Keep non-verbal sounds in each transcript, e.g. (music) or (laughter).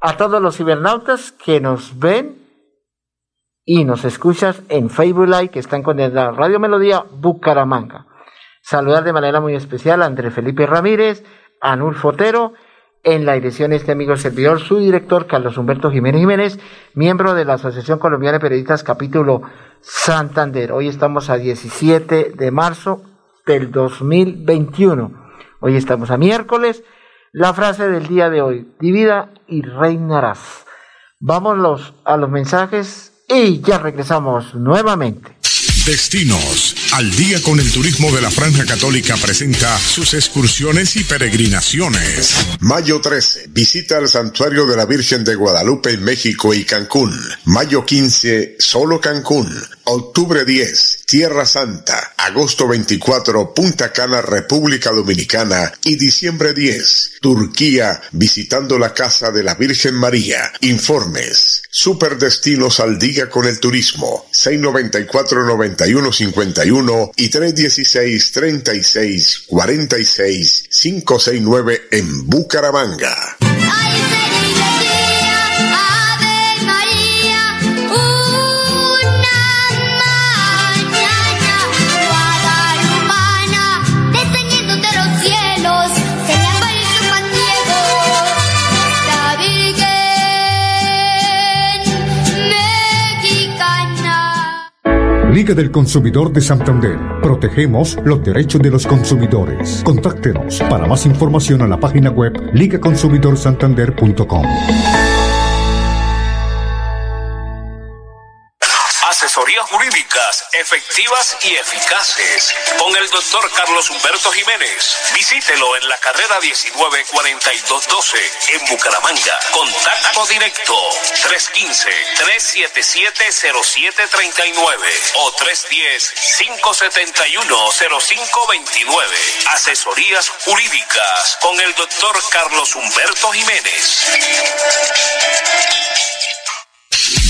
a todos los cibernautas que nos ven y nos escuchan en Facebook Live que están con la Radio Melodía Bucaramanga. Saludar de manera muy especial a André Felipe Ramírez, a Nur Fotero, en la dirección este amigo servidor, su director Carlos Humberto Jiménez Jiménez, miembro de la Asociación Colombiana de Periodistas capítulo Santander. Hoy estamos a 17 de marzo del 2021. Hoy estamos a miércoles. La frase del día de hoy, divida y reinarás. Vámonos a los mensajes y ya regresamos nuevamente. Destinos. Al día con el turismo de la Franja Católica presenta sus excursiones y peregrinaciones. Mayo 13. Visita al Santuario de la Virgen de Guadalupe en México y Cancún. Mayo 15. Solo Cancún. Octubre 10, Tierra Santa. Agosto 24, Punta Cana, República Dominicana. Y diciembre 10, Turquía, visitando la Casa de la Virgen María. Informes. Superdestinos al día con el turismo. 694-9151 y 316-3646-569 en Bucaramanga. Liga del Consumidor de Santander. Protegemos los derechos de los consumidores. Contáctenos para más información a la página web ligaconsumidorsantander.com. efectivas y eficaces con el doctor Carlos Humberto Jiménez. Visítelo en la carrera 194212 en Bucaramanga. Contacto directo 315-377-0739 o 310-571-0529. Asesorías jurídicas con el doctor Carlos Humberto Jiménez.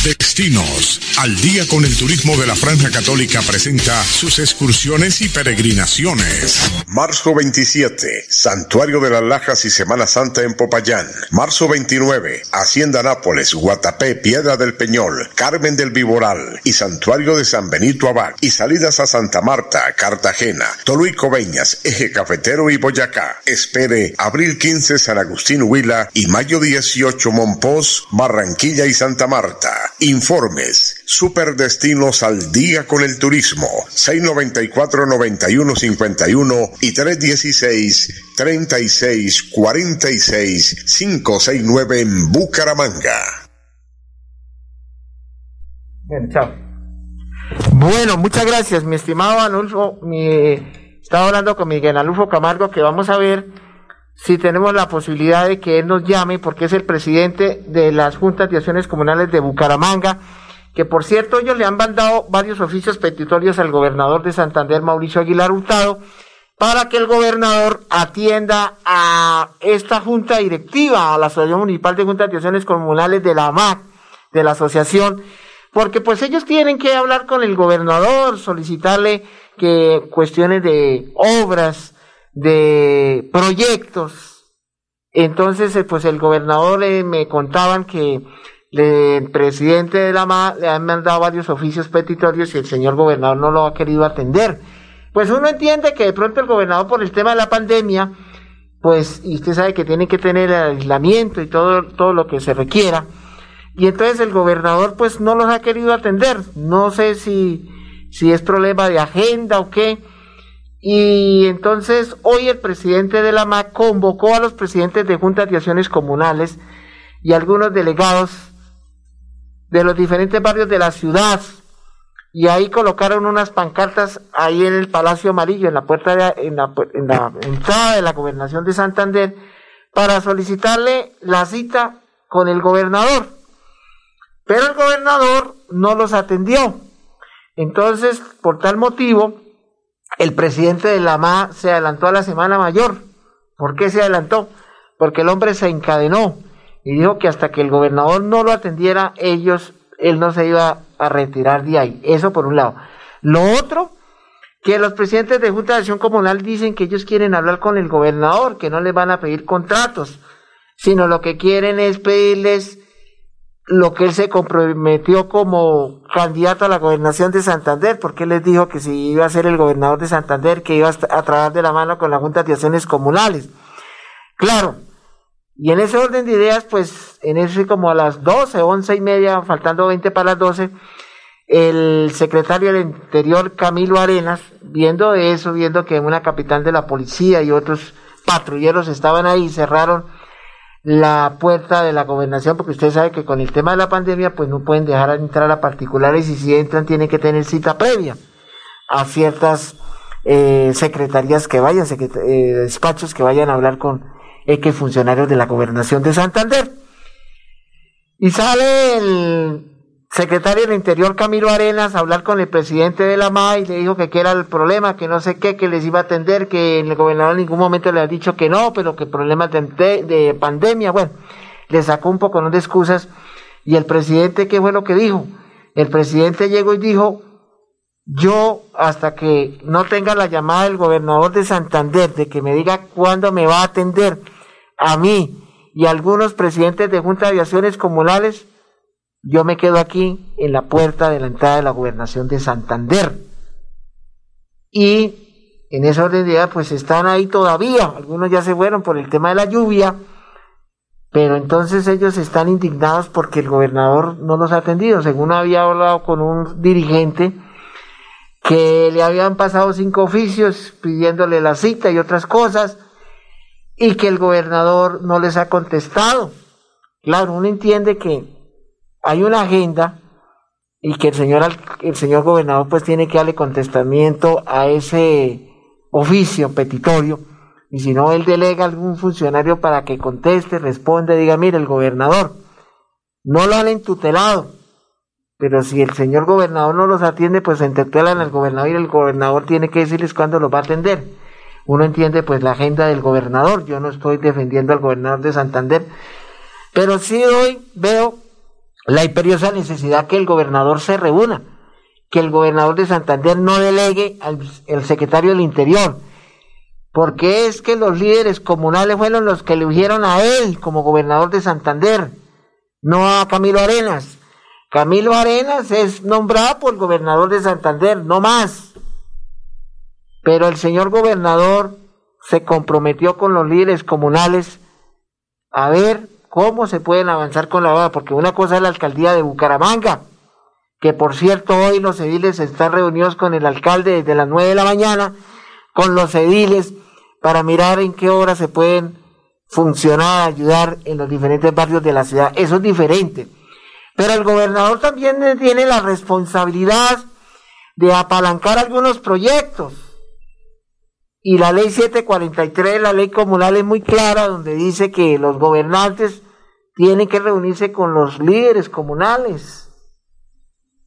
Destinos. Al día con el turismo de la Franja Católica presenta sus excursiones y peregrinaciones. Marzo 27, Santuario de las Lajas y Semana Santa en Popayán. Marzo 29, Hacienda Nápoles, Guatapé, Piedra del Peñol, Carmen del Viboral y Santuario de San Benito Abad. Y salidas a Santa Marta, Cartagena, Toluico Beñas, Eje Cafetero y Boyacá. Espere abril 15 San Agustín Huila y mayo 18 Monpós, Barranquilla y Santa Marta. Informes. Superdestinos al día con el turismo. 694-9151 y 316-3646-569 en Bucaramanga. Bien, chao. Bueno, muchas gracias, mi estimado Anulfo. Mi... Estaba hablando con Miguel Anulfo Camargo que vamos a ver si tenemos la posibilidad de que él nos llame, porque es el presidente de las juntas de acciones comunales de Bucaramanga, que por cierto ellos le han mandado varios oficios petitorios al gobernador de Santander, Mauricio Aguilar Hurtado, para que el gobernador atienda a esta junta directiva, a la Asociación Municipal de Juntas de Acciones Comunales de la AMAC, de la asociación, porque pues ellos tienen que hablar con el gobernador, solicitarle que cuestiones de obras, de proyectos. Entonces, eh, pues el gobernador eh, me contaban que el presidente de la MA le han mandado varios oficios petitorios y el señor gobernador no lo ha querido atender. Pues uno entiende que de pronto el gobernador por el tema de la pandemia, pues, y usted sabe que tiene que tener el aislamiento y todo, todo lo que se requiera. Y entonces el gobernador pues no los ha querido atender. No sé si, si es problema de agenda o qué y entonces hoy el presidente de la MAC convocó a los presidentes de juntas de acciones comunales y algunos delegados de los diferentes barrios de la ciudad y ahí colocaron unas pancartas ahí en el Palacio Amarillo, en la puerta de, en, la, en la entrada de la gobernación de Santander, para solicitarle la cita con el gobernador. Pero el gobernador no los atendió. Entonces, por tal motivo, el presidente de la MA se adelantó a la Semana Mayor. ¿Por qué se adelantó? Porque el hombre se encadenó y dijo que hasta que el gobernador no lo atendiera, ellos, él no se iba a retirar de ahí. Eso por un lado. Lo otro, que los presidentes de Junta de Acción Comunal dicen que ellos quieren hablar con el gobernador, que no les van a pedir contratos, sino lo que quieren es pedirles lo que él se comprometió como candidato a la gobernación de Santander, porque él les dijo que si iba a ser el gobernador de Santander, que iba a trabajar de la mano con la Junta de Acciones Comunales. Claro, y en ese orden de ideas, pues en ese como a las 12, 11 y media, faltando 20 para las 12, el secretario del Interior, Camilo Arenas, viendo eso, viendo que una capitán de la policía y otros patrulleros estaban ahí, cerraron la puerta de la gobernación, porque usted sabe que con el tema de la pandemia, pues no pueden dejar entrar a particulares y si entran tienen que tener cita previa a ciertas eh, secretarías que vayan, eh, despachos que vayan a hablar con X funcionarios de la gobernación de Santander. Y sale el secretario del Interior Camilo Arenas a hablar con el presidente de la MA y le dijo que qué era el problema, que no sé qué, que les iba a atender, que el gobernador en ningún momento le ha dicho que no, pero que problemas de, de pandemia, bueno, le sacó un poco de excusas. Y el presidente, ¿qué fue lo que dijo? El presidente llegó y dijo, yo hasta que no tenga la llamada del gobernador de Santander, de que me diga cuándo me va a atender, a mí y a algunos presidentes de Junta de Aviaciones Comunales, yo me quedo aquí en la puerta de la entrada de la gobernación de Santander. Y en esa orden de día, pues están ahí todavía. Algunos ya se fueron por el tema de la lluvia, pero entonces ellos están indignados porque el gobernador no los ha atendido. Según había hablado con un dirigente que le habían pasado cinco oficios pidiéndole la cita y otras cosas y que el gobernador no les ha contestado. Claro, uno entiende que hay una agenda y que el señor, el señor gobernador pues tiene que darle contestamiento a ese oficio petitorio. Y si no él delega a algún funcionario para que conteste, responda, diga, mire, el gobernador no lo han entutelado, pero si el señor gobernador no los atiende, pues se entutelan al gobernador y el gobernador tiene que decirles cuándo los va a atender uno entiende pues la agenda del gobernador, yo no estoy defendiendo al gobernador de Santander, pero sí hoy veo la imperiosa necesidad que el gobernador se reúna, que el gobernador de Santander no delegue al secretario del Interior, porque es que los líderes comunales fueron los que eligieron a él como gobernador de Santander, no a Camilo Arenas. Camilo Arenas es nombrado por el gobernador de Santander, no más. Pero el señor gobernador se comprometió con los líderes comunales a ver cómo se pueden avanzar con la obra, porque una cosa es la alcaldía de Bucaramanga, que por cierto hoy los ediles están reunidos con el alcalde desde las 9 de la mañana, con los ediles, para mirar en qué hora se pueden funcionar, ayudar en los diferentes barrios de la ciudad. Eso es diferente. Pero el gobernador también tiene la responsabilidad de apalancar algunos proyectos y la ley 743, la ley comunal es muy clara, donde dice que los gobernantes tienen que reunirse con los líderes comunales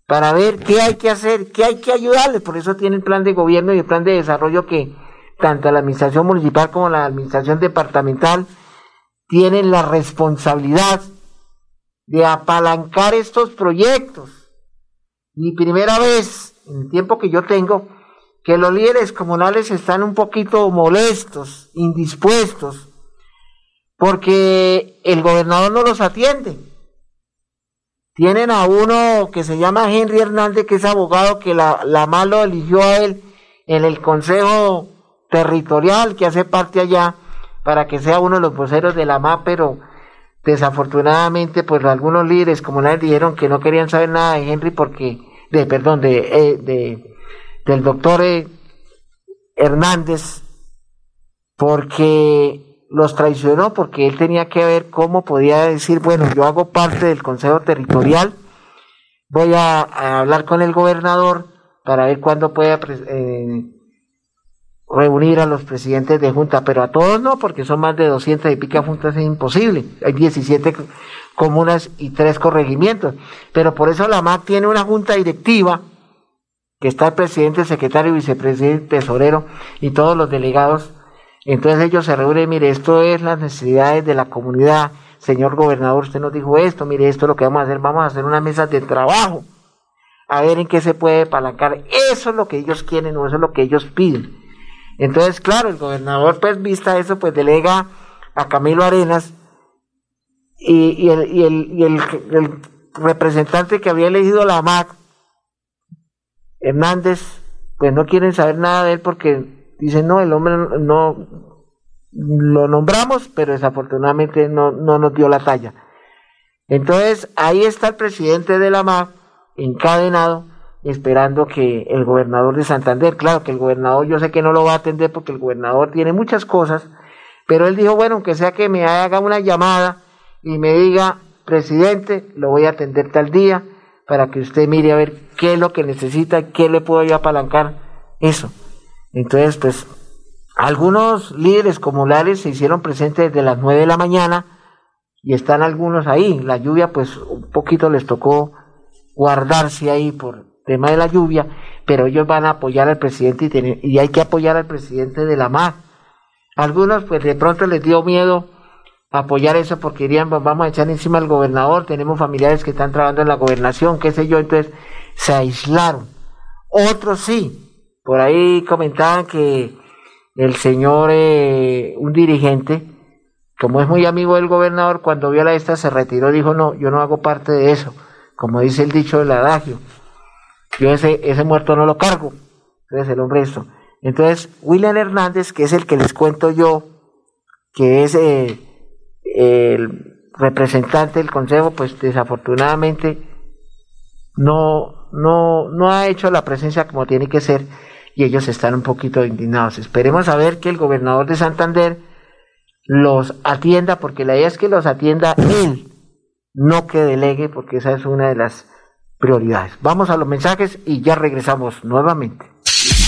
para ver qué hay que hacer, qué hay que ayudarles. Por eso tiene el plan de gobierno y el plan de desarrollo que tanto la administración municipal como la administración departamental tienen la responsabilidad de apalancar estos proyectos. Y primera vez en el tiempo que yo tengo, que los líderes comunales están un poquito molestos, indispuestos, porque el gobernador no los atiende. Tienen a uno que se llama Henry Hernández, que es abogado, que la, la lo eligió a él en el Consejo Territorial, que hace parte allá, para que sea uno de los voceros de la MA, pero desafortunadamente, pues algunos líderes comunales dijeron que no querían saber nada de Henry porque, de, perdón, de, eh, de del doctor eh, Hernández porque los traicionó, porque él tenía que ver cómo podía decir, bueno, yo hago parte del Consejo Territorial, voy a, hablar con el gobernador para ver cuándo pueda eh, reunir a los presidentes de junta, pero a todos no, porque son más de 200 y pica juntas, es imposible. Hay 17 comunas y tres corregimientos. Pero por eso la MAC tiene una junta directiva, que está el presidente, el secretario, vicepresidente, tesorero y todos los delegados. Entonces ellos se reúnen, mire, esto es las necesidades de la comunidad. Señor gobernador, usted nos dijo esto, mire, esto es lo que vamos a hacer, vamos a hacer una mesa de trabajo, a ver en qué se puede palancar. Eso es lo que ellos quieren o eso es lo que ellos piden. Entonces, claro, el gobernador, pues, vista eso, pues delega a Camilo Arenas y, el, representante que había elegido la MAC, Hernández, pues no quieren saber nada de él porque dicen, no, el hombre no lo nombramos, pero desafortunadamente no, no nos dio la talla. Entonces, ahí está el presidente de la MAC encadenado esperando que el gobernador de Santander, claro que el gobernador yo sé que no lo va a atender porque el gobernador tiene muchas cosas, pero él dijo, bueno, que sea que me haga una llamada y me diga, presidente, lo voy a atender tal día para que usted mire a ver qué es lo que necesita, qué le puedo yo apalancar, eso. Entonces, pues, algunos líderes comunales se hicieron presentes desde las nueve de la mañana y están algunos ahí. La lluvia, pues, un poquito les tocó guardarse ahí por tema de la lluvia, pero ellos van a apoyar al presidente y, hay que apoyar al presidente de la MAC. Algunos, pues, de pronto les dio miedo apoyar eso porque dirían, vamos a echar encima al gobernador, tenemos familiares que están trabajando en la gobernación, qué sé yo, entonces se aislaron. Otros sí, por ahí comentaban que el señor, eh, un dirigente, como es muy amigo del gobernador, cuando vio la esta se retiró, dijo, no, yo no hago parte de eso, como dice el dicho del adagio, yo ese, ese muerto no lo cargo, entonces el hombre esto. Entonces, William Hernández, que es el que les cuento yo, que es... Eh, el representante del Consejo, pues desafortunadamente no, no, no ha hecho la presencia como tiene que ser y ellos están un poquito indignados. Esperemos a ver que el gobernador de Santander los atienda, porque la idea es que los atienda él, no que delegue, porque esa es una de las prioridades. Vamos a los mensajes y ya regresamos nuevamente.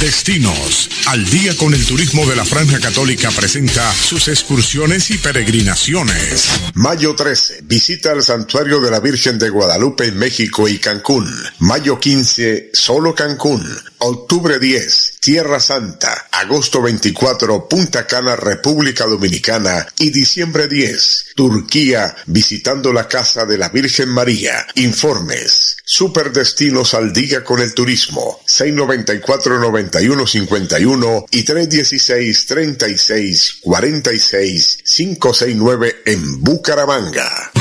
Destinos. Al día con el turismo de la Franja Católica presenta sus excursiones y peregrinaciones. Mayo 13. Visita al Santuario de la Virgen de Guadalupe en México y Cancún. Mayo 15. Solo Cancún. Octubre 10, Tierra Santa. Agosto 24, Punta Cana, República Dominicana. Y diciembre 10, Turquía, visitando la Casa de la Virgen María. Informes. Superdestinos al día con el turismo. 694-9151 y 316-3646-569 en Bucaramanga.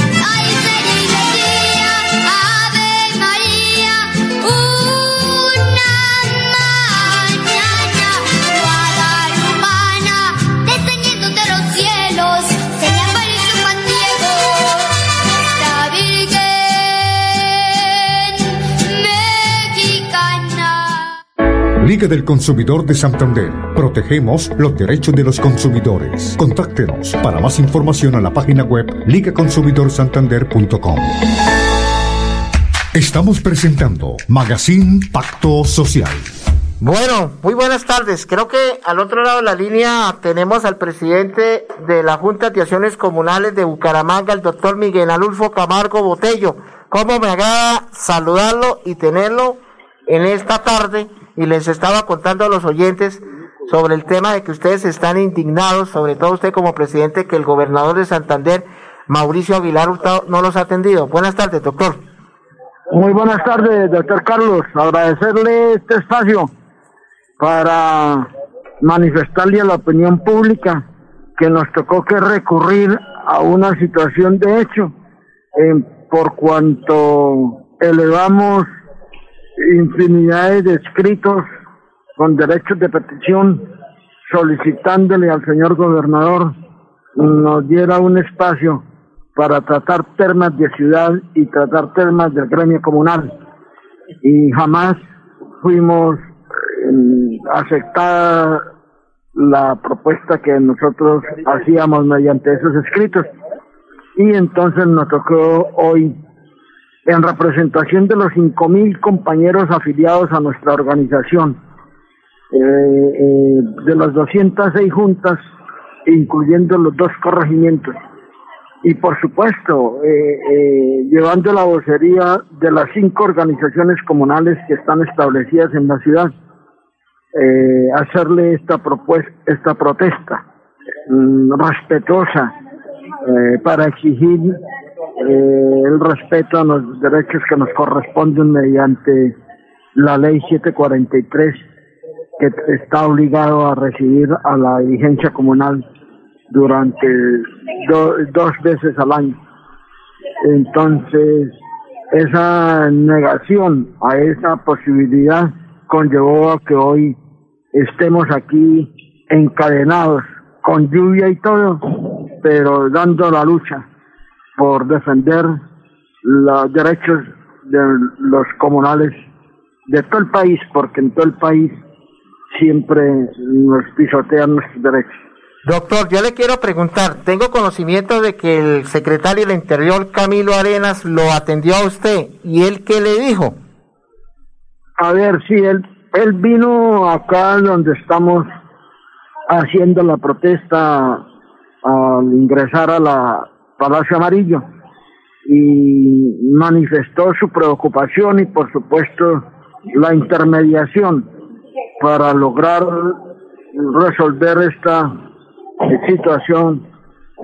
Liga del Consumidor de Santander. Protegemos los derechos de los consumidores. Contáctenos para más información a la página web ligaconsumidorsantander.com. Estamos presentando Magazine Pacto Social. Bueno, muy buenas tardes. Creo que al otro lado de la línea tenemos al presidente de la Junta de Acciones Comunales de Bucaramanga, el doctor Miguel Alulfo Camargo Botello. ¿Cómo me haga saludarlo y tenerlo en esta tarde? Y les estaba contando a los oyentes sobre el tema de que ustedes están indignados, sobre todo usted como presidente, que el gobernador de Santander, Mauricio Aguilar Hurtado, no los ha atendido. Buenas tardes, doctor. Muy buenas tardes, doctor Carlos. Agradecerle este espacio para manifestarle a la opinión pública que nos tocó que recurrir a una situación de hecho por cuanto elevamos infinidades de escritos con derechos de petición solicitándole al señor gobernador nos diera un espacio para tratar temas de ciudad y tratar temas del gremio comunal. Y jamás fuimos eh, aceptada la propuesta que nosotros hacíamos mediante esos escritos. Y entonces nos tocó hoy en representación de los cinco mil compañeros afiliados a nuestra organización, eh, eh, de las 206 juntas, incluyendo los dos corregimientos, y por supuesto eh, llevando la vocería de las cinco organizaciones comunales que están establecidas en la ciudad, hacerle esta propuesta, esta protesta mm, respetuosa para exigir el respeto a los derechos que nos corresponden mediante la ley 743 que está obligado a recibir a la dirigencia comunal durante dos veces al año. Entonces, esa negación a esa posibilidad conllevó a que hoy estemos aquí encadenados con lluvia y todo, pero dando la lucha por defender los derechos de los comunales de todo el país, porque en todo el país siempre nos pisotean nuestros derechos. Doctor, yo le quiero preguntar, tengo conocimiento de que el secretario del Interior, Camilo Arenas, lo atendió a usted, ¿y él qué le dijo? A ver, sí, él, él vino acá donde estamos haciendo la protesta al ingresar a la Palacio Amarillo y manifestó su preocupación y por supuesto la intermediación para lograr resolver esta situación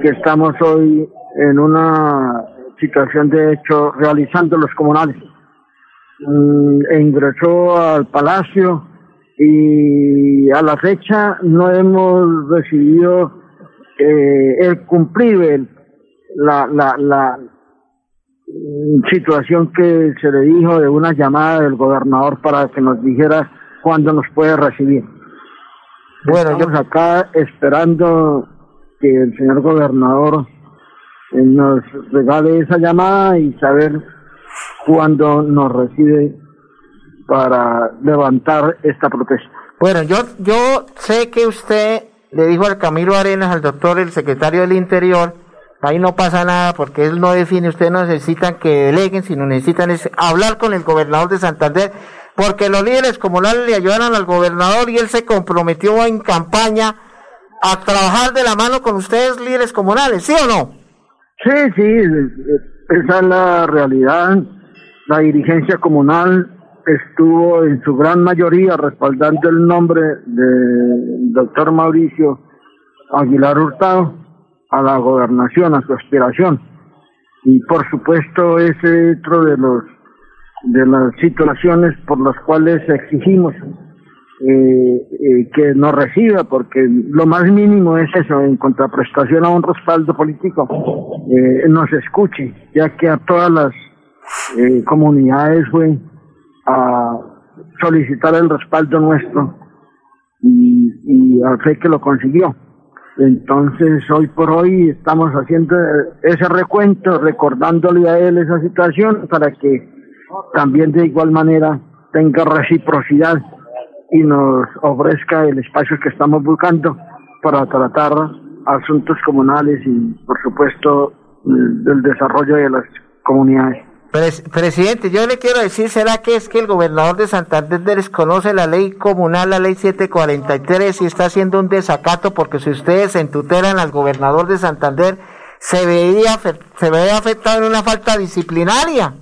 que estamos hoy en una situación de hecho realizando los comunales. E ingresó al palacio y a la fecha no hemos recibido eh, el cumplir la, la, la situación que se le dijo de una llamada del gobernador para que nos dijera cuándo nos puede recibir. Bueno, Estamos acá esperando que el señor gobernador eh, nos regale esa llamada y saber cuándo nos recibe para levantar esta protesta. Bueno, yo, yo sé que usted le dijo al Camilo Arenas, al doctor, el secretario del Interior, ahí no pasa nada porque él no define, ustedes no necesitan que deleguen, sino necesitan es hablar con el gobernador de Santander porque los líderes comunales le ayudaron al gobernador y él se comprometió en campaña a trabajar de la mano con ustedes, líderes comunales, ¿sí o no? Sí, sí, esa es la realidad. La dirigencia comunal estuvo en su gran mayoría respaldando el nombre del doctor Mauricio Aguilar Hurtado a la gobernación, a su aspiración. Y por supuesto ese otro de los de las situaciones por las cuales exigimos eh, eh, que nos reciba, porque lo más mínimo es eso, en contraprestación a un respaldo político, eh, nos escuche, ya que a todas las eh, comunidades fue a solicitar el respaldo nuestro y, y a fe que lo consiguió. Entonces, hoy por hoy estamos haciendo ese recuento, recordándole a él esa situación para que también de igual manera tenga reciprocidad y nos ofrezca el espacio que estamos buscando para tratar asuntos comunales y, por supuesto, del desarrollo de las comunidades. Presidente, yo le quiero decir, ¿será que es que el gobernador de Santander desconoce la ley comunal, la ley 743, y está haciendo un desacato porque si ustedes entutelan al gobernador de Santander, se veía, se veía afectado en una falta disciplinaria?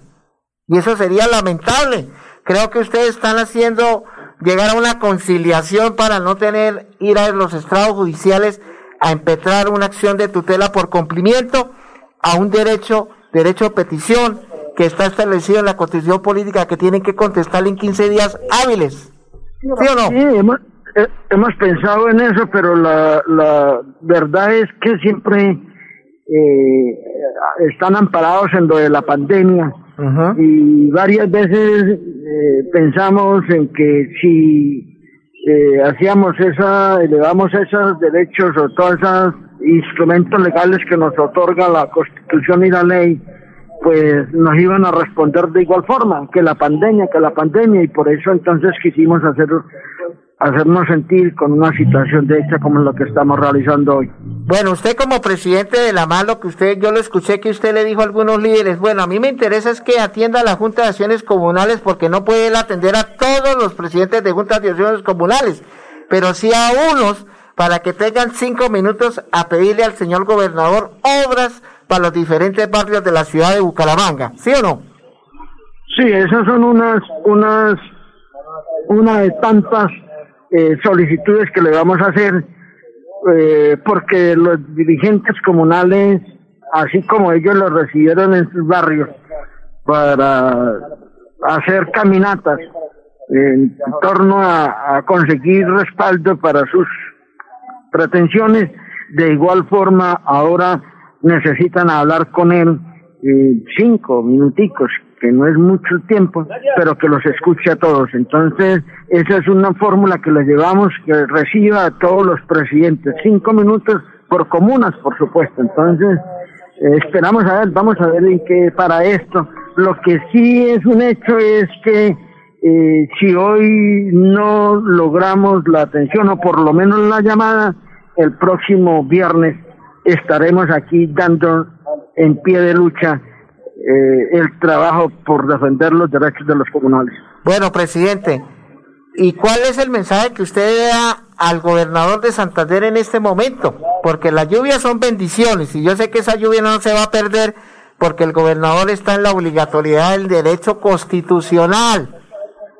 Y eso sería lamentable. Creo que ustedes están haciendo llegar a una conciliación para no tener ir a los estrados judiciales a empezar una acción de tutela por cumplimiento a un derecho, derecho de petición que está establecido en la Constitución Política que tienen que contestar en 15 días hábiles. ¿Sí o no? Sí, hemos, hemos pensado en eso, pero la, la verdad es que siempre eh, están amparados en lo de la pandemia y varias veces eh, pensamos en que si eh, hacíamos esa, elevamos esos derechos o todos esos instrumentos legales que nos otorga la Constitución y la ley, pues nos iban a responder de igual forma que la pandemia, que la pandemia, y por eso entonces quisimos hacer hacernos sentir con una situación de hecha como la que estamos realizando hoy. Bueno, usted como presidente de la MALO, que usted, yo lo escuché que usted le dijo a algunos líderes, bueno, a mí me interesa es que atienda a la Junta de Acciones Comunales porque no puede atender a todos los presidentes de Juntas de Acciones Comunales, pero sí a unos para que tengan cinco minutos a pedirle al señor gobernador obras para los diferentes barrios de la ciudad de Bucaramanga, ¿sí o no? Sí, esas son unas, unas, una de tantas eh, solicitudes que le vamos a hacer, eh, porque los dirigentes comunales, así como ellos lo recibieron en sus barrios, para hacer caminatas en torno a, conseguir respaldo para sus pretensiones, de igual forma ahora necesitan hablar con él eh, cinco minuticos que no es mucho tiempo, pero que los escuche a todos. Entonces, esa es una fórmula que le llevamos, que reciba a todos los presidentes, cinco minutos por comunas, por supuesto. Entonces, eh, esperamos a ver, vamos a ver en qué para esto. Lo que sí es un hecho es que eh, si hoy no logramos la atención o por lo menos la llamada, el próximo viernes estaremos aquí dando en pie de lucha eh, el trabajo por defender los derechos de los comunales. Bueno, presidente, ¿y cuál es el mensaje que usted da al gobernador de Santander en este momento? Porque las lluvias son bendiciones y yo sé que esa lluvia no se va a perder porque el gobernador está en la obligatoriedad del derecho constitucional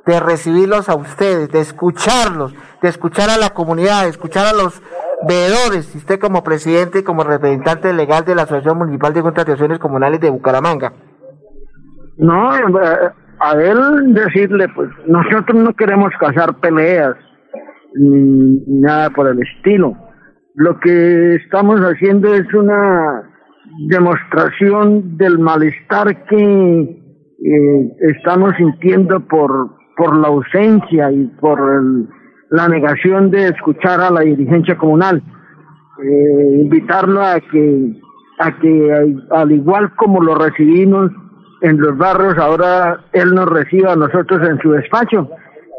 de recibirlos a ustedes, de escucharlos, de escuchar a la comunidad, de escuchar a los veedores, usted como presidente y como representante legal de la Asociación Municipal de Contrataciones Comunales de Bucaramanga. No, a él decirle, pues nosotros no queremos cazar peleas ni, nada por el estilo. Lo que estamos haciendo es una demostración del malestar que eh, estamos sintiendo por, por la ausencia y por el, la negación de escuchar a la dirigencia comunal, eh, invitarlo a que, a que al igual como lo recibimos en los barrios, ahora él nos reciba a nosotros en su despacho.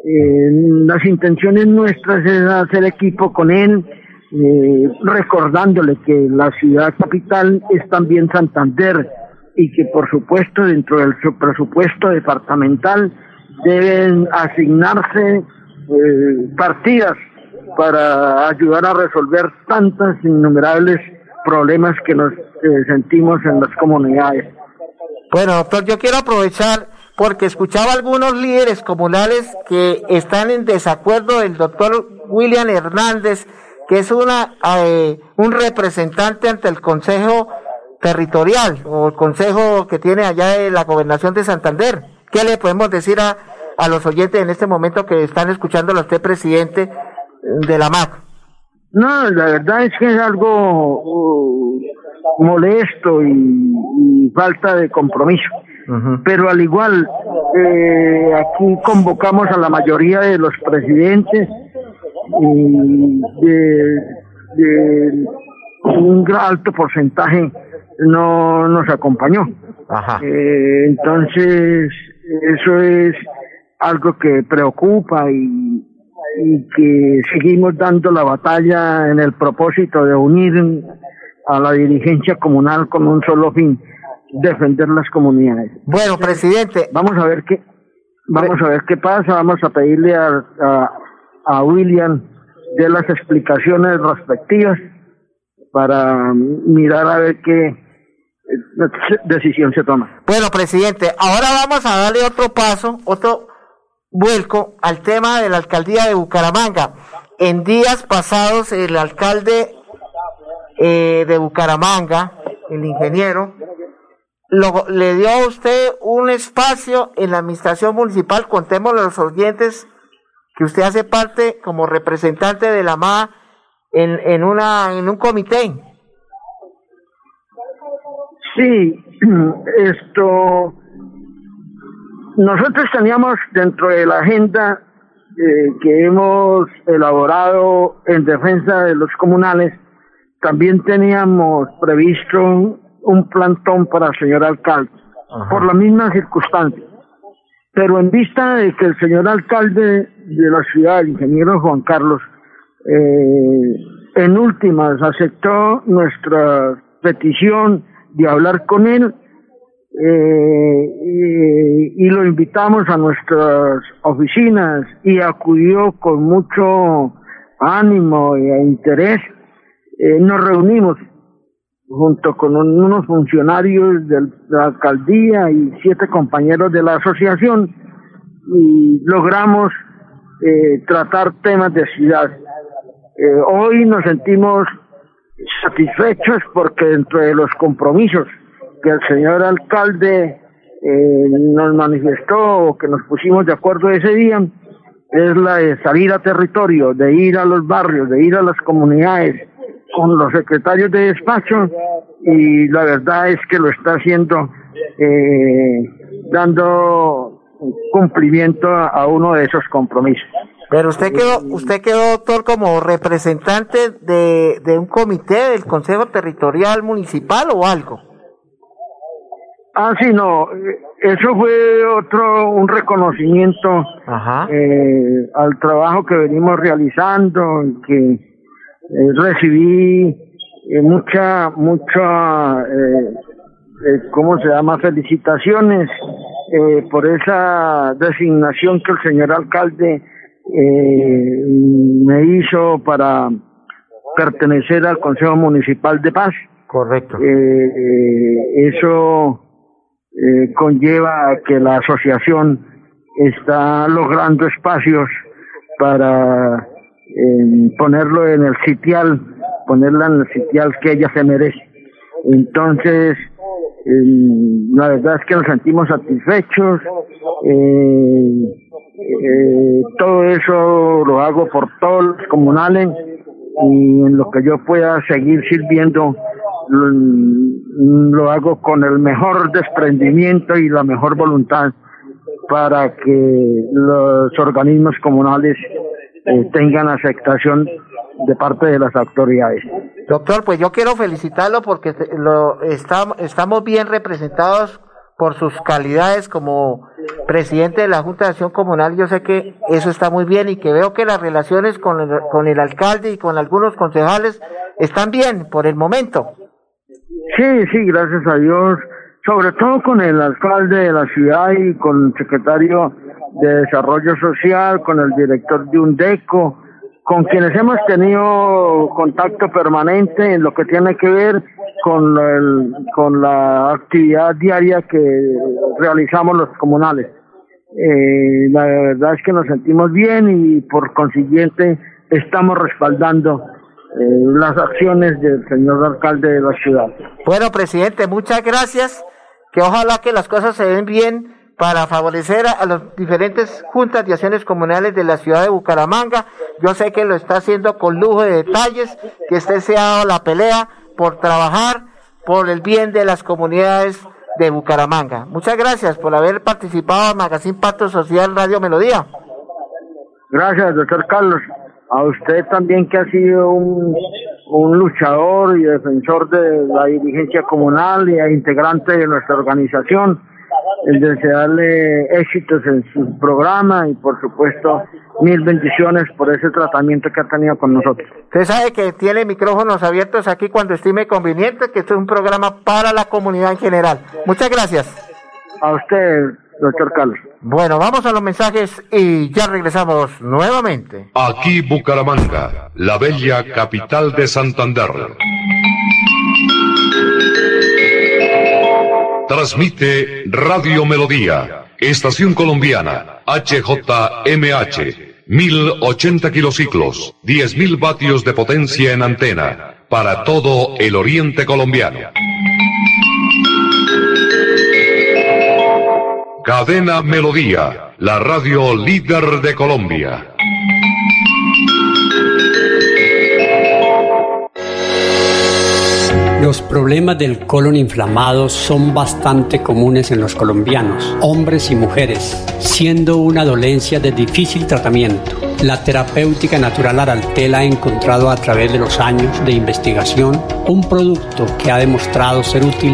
Eh, las intenciones nuestras es hacer equipo con él, eh, recordándole que la ciudad capital es también Santander y que por supuesto dentro del su presupuesto departamental deben asignarse eh, partidas para ayudar a resolver tantas innumerables problemas que nos eh, sentimos en las comunidades. Bueno, doctor, yo quiero aprovechar porque escuchaba algunos líderes comunales que están en desacuerdo del doctor William Hernández, que es una eh, un representante ante el Consejo Territorial o el Consejo que tiene allá de la Gobernación de Santander. ¿Qué le podemos decir a, a los oyentes en este momento que están escuchando a usted, presidente de la MAC? No, la verdad es que es algo uh, molesto y, falta de compromiso. Pero al igual, eh, aquí convocamos a la mayoría de los presidentes y de, un alto porcentaje no nos acompañó. Eh, entonces, eso es algo que preocupa y, que seguimos dando la batalla en el propósito de unir a la dirigencia comunal con un solo fin, defender las comunidades. Bueno, presidente, vamos a ver qué vamos a ver qué pasa, vamos a pedirle a, a, William de las explicaciones respectivas para mirar a ver qué decisión se toma. Bueno, presidente, ahora vamos a darle otro paso, otro vuelco al tema de la alcaldía de Bucaramanga. En días pasados el alcalde eh, de Bucaramanga, el ingeniero, le dio a usted un espacio en la administración municipal, contémosle a los oyentes que usted hace parte como representante de la MA en, en, una, en un comité. Sí, (clears throat) esto nosotros teníamos dentro de la agenda eh, que hemos elaborado en defensa de los comunales, también teníamos previsto un, plantón para el señor alcalde, por la misma circunstancia. Pero en vista de que el señor alcalde de la ciudad, el ingeniero Juan Carlos, eh, en últimas aceptó nuestra petición de hablar con él, eh, y, lo invitamos a nuestras oficinas y acudió con mucho ánimo e interés. Eh, nos reunimos junto con unos funcionarios de la alcaldía y siete compañeros de la asociación y logramos eh, tratar temas de ciudad. Eh, hoy nos sentimos satisfechos porque dentro de los compromisos que el señor alcalde eh, nos manifestó o que nos pusimos de acuerdo ese día es la de salir a territorio, de ir a los barrios, de ir a las comunidades con los secretarios de despacho y la verdad es que lo está haciendo eh, dando cumplimiento a uno de esos compromisos. Pero usted quedó, usted quedó, doctor, como representante de, de un comité del Consejo Territorial Municipal o algo. Ah, sí, no, eso fue otro, un reconocimiento eh, al trabajo que venimos realizando, que eh, recibí eh, mucha, mucha, ¿cómo se llama? Felicitaciones por esa designación que el señor alcalde me hizo para pertenecer al Consejo Municipal de Paz. Correcto. eso eh, conlleva que la asociación está logrando espacios para eh, ponerlo en el sitial, ponerla en el sitial que ella se merece. Entonces, eh, la verdad es que nos sentimos satisfechos. todo eso lo hago por todos los comunales y en lo que yo pueda seguir sirviendo lo, hago con el mejor desprendimiento y la mejor voluntad para que los organismos comunales eh, tengan aceptación de parte de las autoridades. Doctor, pues yo quiero felicitarlo porque lo, estamos bien representados por sus calidades como presidente de la Junta de Acción Comunal. Yo sé que eso está muy bien y que veo que las relaciones con el, con el alcalde y con algunos concejales están bien por el momento. Sí, sí, gracias a Dios, sobre todo con el alcalde de la ciudad y con el secretario de Desarrollo Social, con el director de UNDECO, con quienes hemos tenido contacto permanente en lo que tiene que ver con, con la actividad diaria que realizamos los comunales. Eh, la verdad es que nos sentimos bien y por consiguiente estamos respaldando eh, las acciones del señor alcalde de la ciudad. Bueno, presidente, muchas gracias. Que ojalá que las cosas se den bien para favorecer a, las diferentes juntas de acciones comunales de la ciudad de Bucaramanga. Yo sé que lo está haciendo con lujo de detalles, que usted se ha dado la pelea por trabajar por el bien de las comunidades de Bucaramanga. Muchas gracias por haber participado en Magazine Pacto Social Radio Melodía. Gracias, doctor Carlos a usted también que ha sido un, un luchador y defensor de la dirigencia comunal y integrante de nuestra organización, el desearle éxitos en su programa y por supuesto mil bendiciones por ese tratamiento que ha tenido con nosotros. Usted sabe que tiene micrófonos abiertos aquí cuando estime conveniente, que esto es un programa para la comunidad en general. Muchas gracias. A usted, doctor Carlos. Bueno, vamos a los mensajes y ya regresamos nuevamente. Aquí Bucaramanga, la bella capital de Santander. Transmite Radio Melodía, Estación Colombiana, HJMH, 1080 kilociclos, 10.000 vatios de potencia en antena, para todo el oriente colombiano. Cadena Melodía, la radio líder de Colombia. Los problemas del colon inflamado son bastante comunes en los colombianos, hombres y mujeres, siendo una dolencia de difícil tratamiento. La terapéutica natural Araltel ha encontrado a través de los años de investigación un producto que ha demostrado ser útil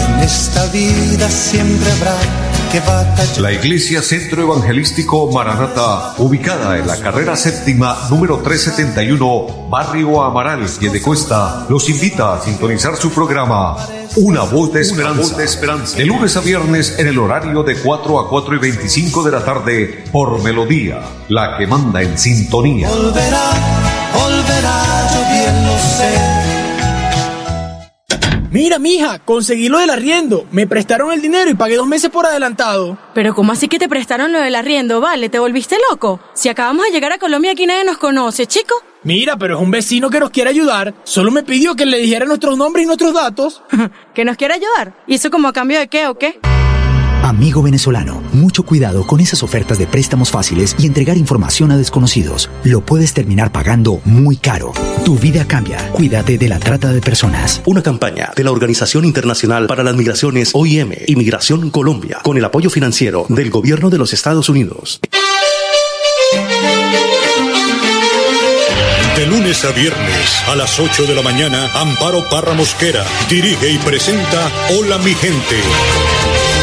Esta vida siempre habrá la Iglesia Centro Evangelístico Maranata, ubicada en la carrera séptima número 371, Barrio Amaral, de Cuesta, los invita a sintonizar su programa Una voz de esperanza, de, esperanza. de lunes a viernes en el horario de 4 a 4 y 25 de la tarde por Melodía, la que manda en sintonía. Volverá, volverá, Mira, mija, conseguí lo del arriendo. Me prestaron el dinero y pagué dos meses por adelantado. Pero ¿cómo así que te prestaron lo del arriendo? Vale, ¿te volviste loco? Si acabamos de llegar a Colombia aquí nadie nos conoce, chico. Mira, pero es un vecino que nos quiere ayudar. Solo me pidió que le dijera nuestros nombres y nuestros datos. (laughs) ¿Que nos quiere ayudar? ¿Y eso como a cambio de qué o qué? Amigo venezolano, mucho cuidado con esas ofertas de préstamos fáciles y entregar información a desconocidos. Lo puedes terminar pagando muy caro. Tu vida cambia. Cuídate de la trata de personas. Una campaña de la Organización Internacional para las Migraciones OIM, Inmigración Colombia, con el apoyo financiero del Gobierno de los Estados Unidos. De lunes a viernes a las 8 de la mañana, Amparo Parra Mosquera dirige y presenta Hola mi gente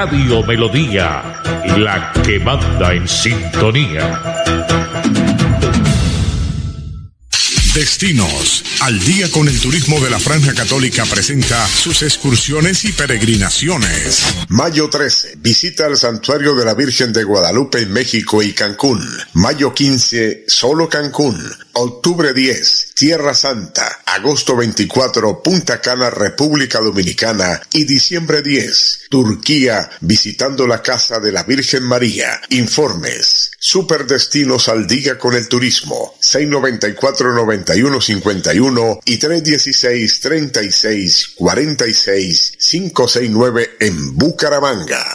Radio Melodía, la que manda en sintonía. Destinos. Al día con el turismo de la Franja Católica presenta sus excursiones y peregrinaciones. Mayo 13. Visita al Santuario de la Virgen de Guadalupe en México y Cancún. Mayo 15. Solo Cancún. Octubre 10, Tierra Santa. Agosto 24, Punta Cana, República Dominicana. Y diciembre 10, Turquía, visitando la Casa de la Virgen María. Informes. Superdestinos al día con el turismo. 694-9151 y 316-3646-569 en Bucaramanga.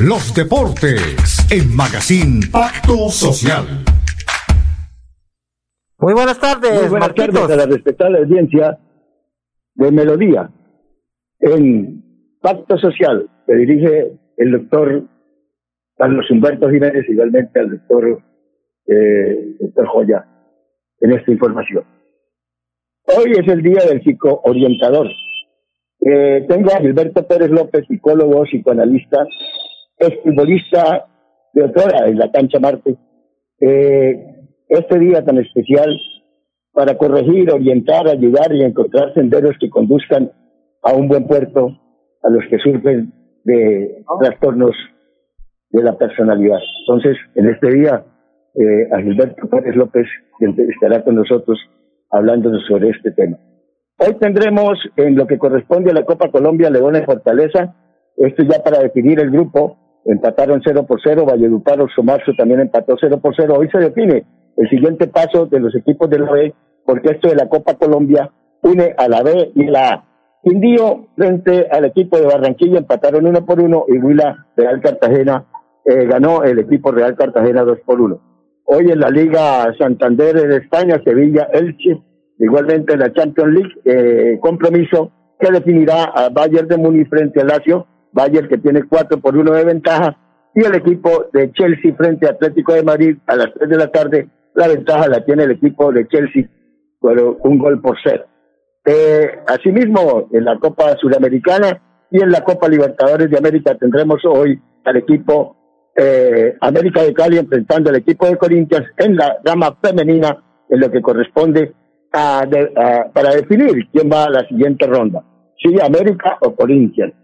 Los deportes en Magazine Pacto Social. Muy buenas tardes, Muy buenas tardes a la respetable audiencia de Melodía. En Pacto Social se dirige el doctor Carlos Humberto Jiménez, igualmente al doctor, eh, doctor Joya, en esta información. Hoy es el día del psicoorientador. Eh, tengo a Gilberto Pérez López, psicólogo, psicoanalista, futbolista de otra en la cancha Marte. Eh, este día tan especial para corregir, orientar, ayudar y encontrar senderos que conduzcan a un buen puerto a los que sufren de trastornos de la personalidad. Entonces, en este día, eh, Gilberto Pérez López estará con nosotros hablándonos sobre este tema. Hoy tendremos en lo que corresponde a la Copa Colombia León en Fortaleza, esto ya para definir el grupo, empataron 0 por 0, Valledupar, Somarzo también empató 0 por 0, hoy se define el siguiente paso de los equipos de la B, porque esto de la Copa Colombia une a la B y la A. Quindío frente al equipo de Barranquilla empataron uno por uno y Huila Real Cartagena eh, ganó el equipo Real Cartagena dos por uno. Hoy en la Liga Santander de España, Sevilla, Elche, igualmente en la Champions League, eh, compromiso que definirá a Bayern de Múnich frente al Lazio, Bayern que tiene cuatro por uno de ventaja, y el equipo de Chelsea frente a Atlético de Madrid a las tres de la tarde la ventaja la tiene el equipo de Chelsea por un gol por cero. Eh, asimismo, en la Copa Sudamericana y en la Copa Libertadores de América tendremos hoy al equipo eh, América de Cali enfrentando al equipo de Corinthians en la gama femenina en lo que corresponde a, para definir quién va a la siguiente ronda, si América o Corinthians.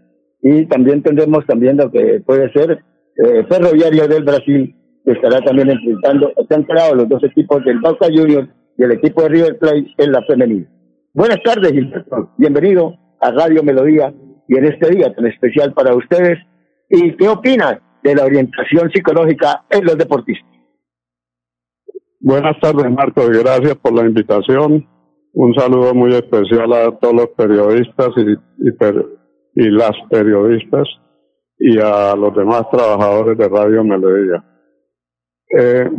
Y también tendremos también lo que puede ser eh, Ferroviario del Brasil, que estará también enfrentando, están creados los dos equipos del Boca Juniors y el equipo de River Plate en la femenina. Buenas tardes, Gilberto. Bienvenido a Radio Melodía y en este día tan especial para ustedes. ¿Y qué opinas de la orientación psicológica en los deportistas? Buenas tardes, Marcos. Gracias por la invitación. Un saludo muy especial a todos los periodistas y, y, las periodistas y a los demás trabajadores de Radio Melodía. Eh,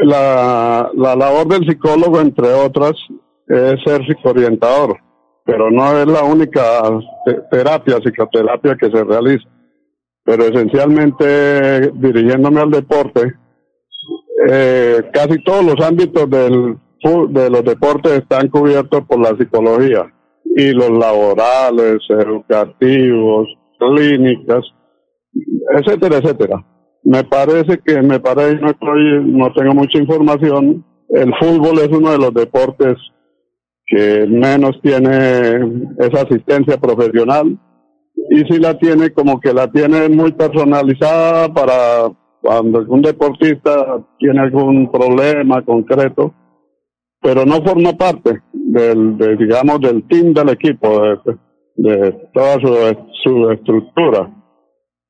la, la labor del psicólogo, entre otras, es ser psicoorientador, pero no es la única terapia, psicoterapia que se realiza. Pero esencialmente, dirigiéndome al deporte, eh, casi todos los ámbitos del, de los deportes están cubiertos por la psicología y los laborales, educativos, clínicas, etcétera, etcétera. Me parece que, me parece, no estoy, no tengo mucha información, el fútbol es uno de los deportes que menos tiene esa asistencia profesional y si la tiene como que la tiene muy personalizada para cuando un deportista tiene algún problema concreto, pero no forma parte del, digamos, del team del equipo, de, toda su, su estructura.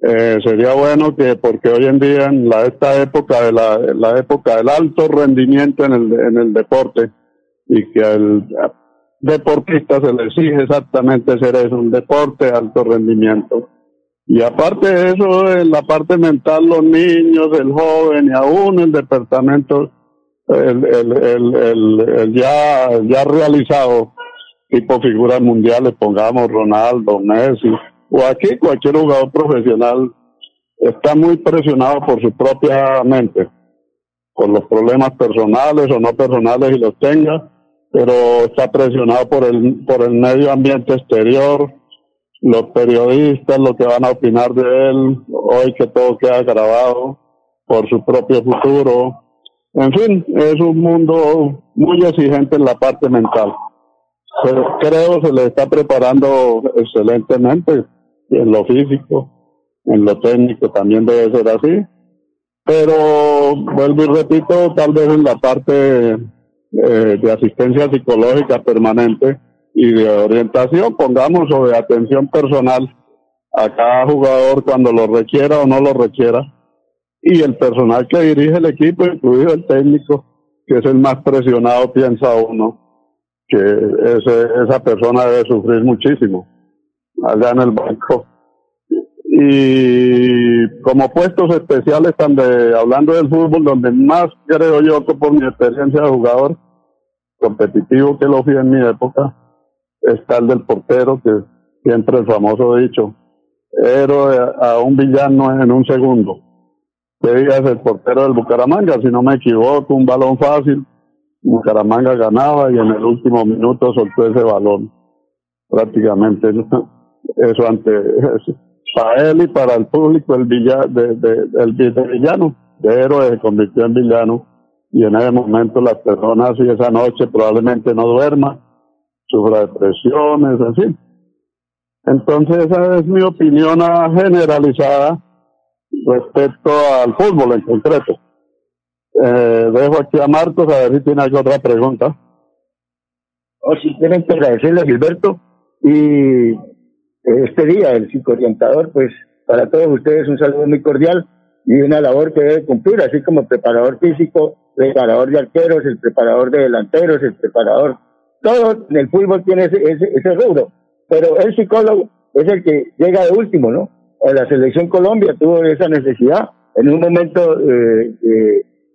Eh, sería bueno que, porque hoy en día, en la, esta época de la, la época del alto rendimiento en el, en el deporte, y que al deportista se le exige exactamente ser eso, un deporte de alto rendimiento. Y aparte de eso, en la parte mental, los niños, el joven y aún el departamento, el, el, el, el, ya, ya realizado, tipo figuras mundiales, pongamos Ronaldo, Messi, o aquí cualquier jugador profesional, está muy presionado por su propia mente, por los problemas personales o no personales y los tenga, pero está presionado por el, por el medio ambiente exterior, los periodistas, lo que van a opinar de él, hoy que todo queda grabado, por su propio futuro. En fin, es un mundo muy exigente en la parte mental. Pero creo se le está preparando excelentemente en lo físico, en lo técnico también debe ser así. Pero vuelvo y repito, tal vez en la parte eh, de asistencia psicológica permanente y de orientación, pongamos, o de atención personal a cada jugador cuando lo requiera o no lo requiera, y el personal que dirige el equipo, incluido el técnico, que es el más presionado, piensa uno, que ese, esa persona debe sufrir muchísimo allá en el banco. Y como puestos especiales, hablando del fútbol, donde más creo yo por mi experiencia de jugador, competitivo que lo fui en mi época, está el del portero, que siempre el famoso dicho, héroe a un villano en un segundo. Que digas el portero del Bucaramanga, si no me equivoco, un balón fácil, Bucaramanga ganaba y en el último minuto soltó ese balón. Prácticamente eso ante para él y para el público el villa, de, de, el villano, de héroe se convirtió en villano y en ese momento las personas y esa noche probablemente no duerma, sufra depresiones, fin. Entonces esa es mi opinión generalizada respecto al fútbol en concreto. Eh, dejo aquí a Marcos a ver si tiene alguna otra pregunta. O si tienen que agradecerle a Gilberto y este día el psicoorientador, pues para todos ustedes un saludo muy cordial y una labor que debe cumplir, así como preparador físico, preparador de arqueros, el preparador de delanteros, el preparador, todo en el fútbol tiene ese, ese, ese rubro, pero el psicólogo es el que llega de último, ¿no? La selección Colombia tuvo esa necesidad en un momento eh,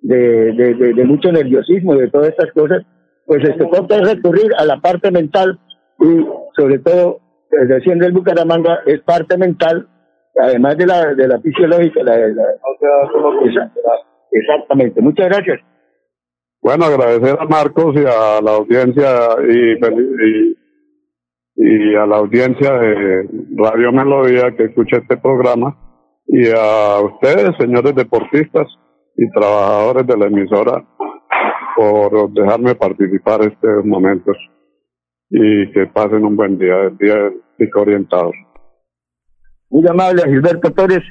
de, de, de, de, mucho nerviosismo y de todas estas cosas, pues se tocó recurrir a la parte mental y sobre todo, el del Bucaramanga es parte mental además de la, de la fisiológica, la, la, exactamente. Muchas gracias. Bueno, agradecer a Marcos y a la audiencia y, y, a la audiencia de Radio Melodía que escucha este programa y a ustedes, señores deportistas y trabajadores de la emisora, por dejarme participar estos momentos y que pasen un buen día, el día de orientado. Muy amable Gilberto Pérez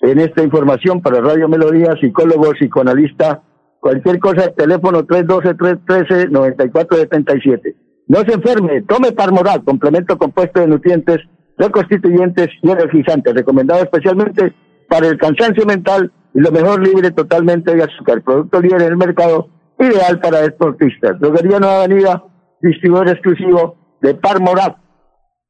en esta información para Radio Melodía, psicólogo, psicoanalista, cualquier cosa, teléfono 312-313-9477. No se enferme, tome Parmoral, complemento compuesto de nutrientes reconstituyentes y energizantes, recomendado especialmente para el cansancio mental y lo mejor libre totalmente de azúcar. Producto líder en el mercado, ideal para deportistas. Droguería Nueva Avenida, distribuidor exclusivo de Parmorat,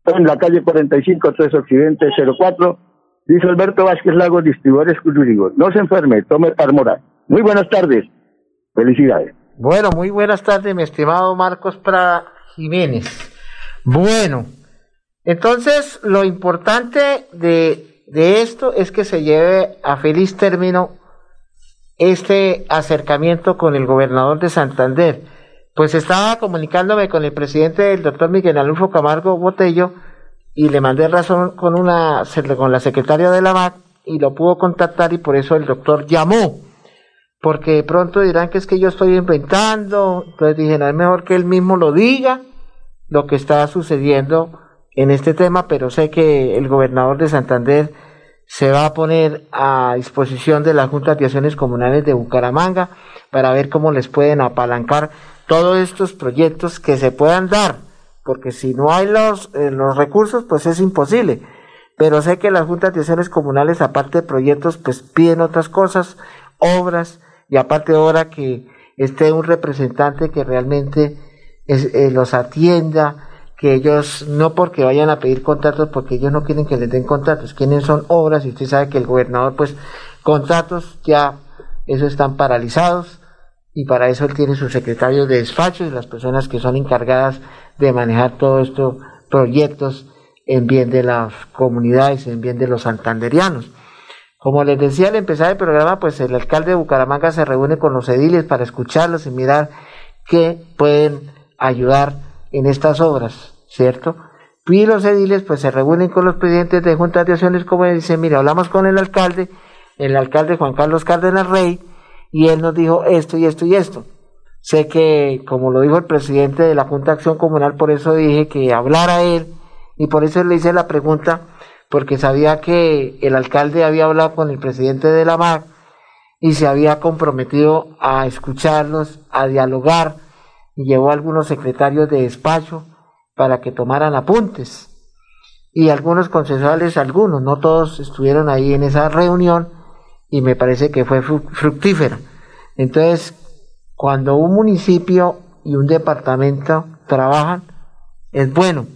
en la calle 45, 3 Occidente 04. Dice Alberto Vázquez Lagos, distribuidor exclusivo. No se enferme, tome Parmorat. Muy buenas tardes. Felicidades. Bueno, muy buenas tardes, mi estimado Marcos Prada Jiménez. Bueno, entonces lo importante de, de esto es que se lleve a feliz término este acercamiento con el gobernador de Santander. Pues estaba comunicándome con el presidente, el doctor Miguel Alonso Camargo Botello, y le mandé razón con una con la secretaria de la MAC y lo pudo contactar y por eso el doctor llamó. Porque de pronto dirán que es que yo estoy inventando, entonces dije, no es mejor que él mismo lo diga, lo que está sucediendo en este tema, pero sé que el gobernador de Santander se va a poner a disposición de las juntas de acciones comunales de Bucaramanga para ver cómo les pueden apalancar todos estos proyectos que se puedan dar, porque si no hay los, eh, los recursos, pues es imposible. Pero sé que las juntas de acciones comunales, aparte de proyectos, pues piden otras cosas, obras, y aparte ahora que esté un representante que realmente eh, los atienda, que ellos no porque vayan a pedir contratos, porque ellos no quieren que les den contratos, quieren son obras y usted sabe que el gobernador pues contratos ya eso están paralizados y para eso él tiene sus secretarios de despacho y las personas que son encargadas de manejar todos estos proyectos en bien de las comunidades, en bien de los santanderianos. Como les decía al empezar el programa, pues el alcalde de Bucaramanga se reúne con los ediles para escucharlos y mirar qué pueden ayudar en estas obras, ¿cierto? Y los ediles pues se reúnen con los presidentes de juntas de acciones como dicen, mira, hablamos con el alcalde, el alcalde Juan Carlos Cárdenas Rey, y él nos dijo esto y esto y esto. Sé que, como lo dijo el presidente de la Junta de Acción Comunal, por eso dije que hablara él, y por eso le hice la pregunta, porque sabía que el alcalde había hablado con el presidente de la MAC y se había comprometido a escucharlos, a dialogar, y llevó a algunos secretarios de despacho para que tomaran apuntes. Y algunos concejales, algunos, no todos estuvieron ahí en esa reunión y me parece que fue fructífera. Entonces, cuando un municipio y un departamento trabajan, es bueno.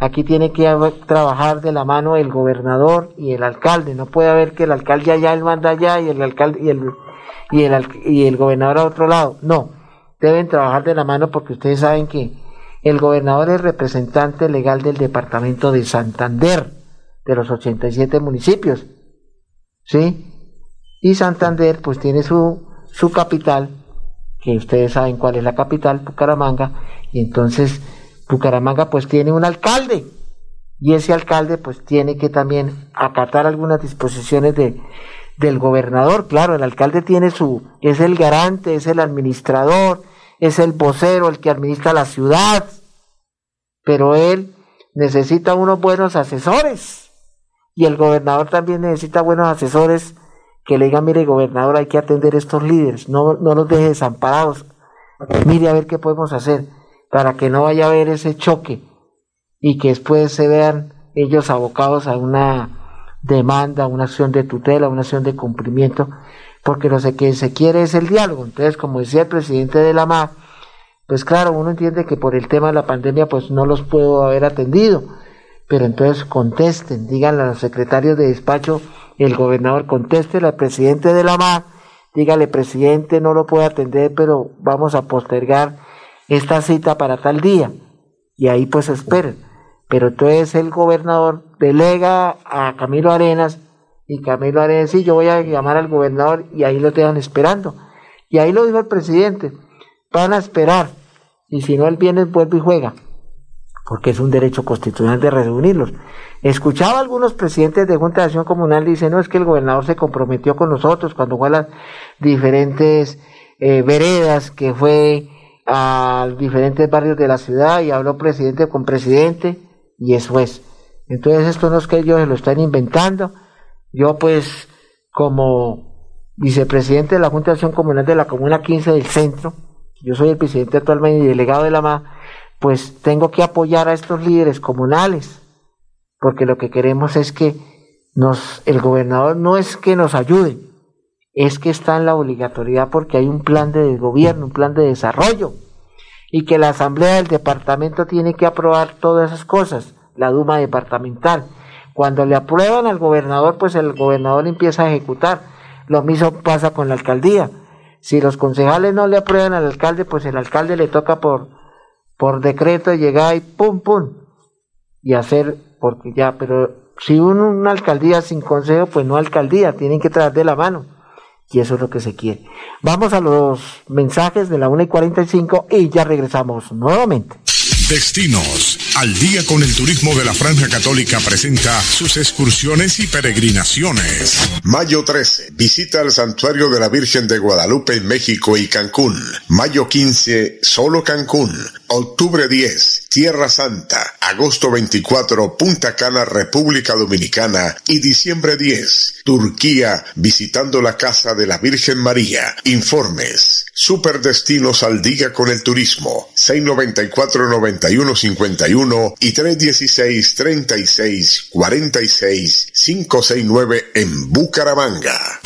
Aquí tiene que trabajar de la mano el gobernador y el alcalde. No puede haber que el alcalde allá, él manda allá y el alcalde y el, y el, y el gobernador a otro lado. No deben trabajar de la mano porque ustedes saben que el gobernador es representante legal del departamento de Santander, de los 87 municipios. ¿Sí? Y Santander pues tiene su, su capital, que ustedes saben cuál es la capital, Bucaramanga, y entonces Bucaramanga pues tiene un alcalde, y ese alcalde pues tiene que también acatar algunas disposiciones de, del gobernador, claro, el alcalde tiene su, es el garante, es el administrador, es el vocero, el que administra la ciudad, pero él necesita unos buenos asesores. Y el gobernador también necesita buenos asesores que le digan, mire gobernador, hay que atender estos líderes, no, no los deje desamparados, mire a ver qué podemos hacer para que no vaya a haber ese choque y que después se vean ellos abocados a una demanda, una acción de tutela, una acción de cumplimiento porque lo que se quiere es el diálogo. Entonces, como decía el presidente de la MA, pues claro, uno entiende que por el tema de la pandemia, pues no los puedo haber atendido, pero entonces contesten, díganle a los secretarios de despacho, el gobernador conteste, al presidente de la MA, dígale, presidente, no lo puedo atender, pero vamos a postergar esta cita para tal día. Y ahí pues esperen. Pero entonces el gobernador delega a Camilo Arenas y Camilo Arenas, sí, yo voy a llamar al gobernador y ahí lo tengan esperando. Y ahí lo dijo el presidente, van a esperar. Y si no, el viernes vuelve y juega, porque es un derecho constitucional de reunirlos. Escuchaba a algunos presidentes de Junta de Acción Comunal dicen, no, es que el gobernador se comprometió con nosotros cuando fue a las diferentes eh, veredas, que fue a diferentes barrios de la ciudad y habló presidente con presidente, y eso es. Entonces esto no es que ellos se lo están inventando. Yo pues como vicepresidente de la Junta de Acción Comunal de la Comuna 15 del Centro, yo soy el presidente actualmente y delegado de la MA, pues tengo que apoyar a estos líderes comunales, porque lo que queremos es que nos, el gobernador no es que nos ayude, es que está en la obligatoriedad porque hay un plan de gobierno, un plan de desarrollo, y que la asamblea del departamento tiene que aprobar todas esas cosas, la Duma departamental. Cuando le aprueban al gobernador, pues el gobernador empieza a ejecutar. Lo mismo pasa con la alcaldía. Si los concejales no le aprueban al alcalde, pues el alcalde le toca por, por decreto llegar y pum, pum, y hacer, porque ya, pero si uno, una alcaldía sin consejo, pues no alcaldía, tienen que traer de la mano. Y eso es lo que se quiere. Vamos a los mensajes de la 1 y 45 y ya regresamos nuevamente. Destinos. Al día con el turismo de la Franja Católica presenta sus excursiones y peregrinaciones. Mayo 13. Visita al Santuario de la Virgen de Guadalupe en México y Cancún. Mayo 15. Solo Cancún. Octubre 10. Tierra Santa. Agosto 24. Punta Cana, República Dominicana. Y diciembre 10. Turquía. Visitando la Casa de la Virgen María. Informes. Superdestinos al día con el turismo. 694-9151 y 316-3646-569 en Bucaramanga.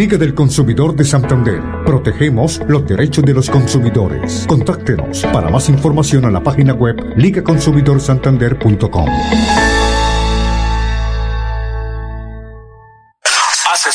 Liga del Consumidor de Santander. Protegemos los derechos de los consumidores. Contáctenos para más información a la página web ligaconsumidorsantander.com.